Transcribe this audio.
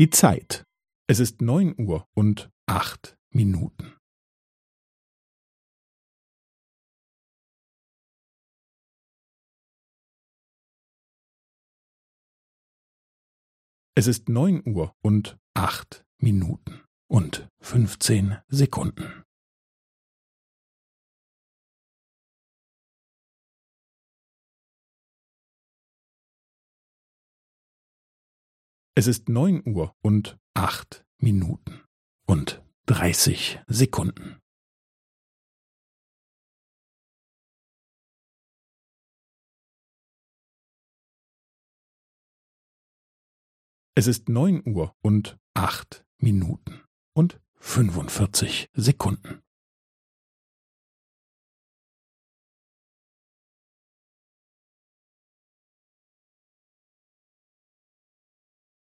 Die Zeit. Es ist neun Uhr und acht Minuten. Es ist neun Uhr und acht Minuten und fünfzehn Sekunden. Es ist neun Uhr und acht Minuten und dreißig Sekunden. Es ist neun Uhr und acht Minuten und fünfundvierzig Sekunden.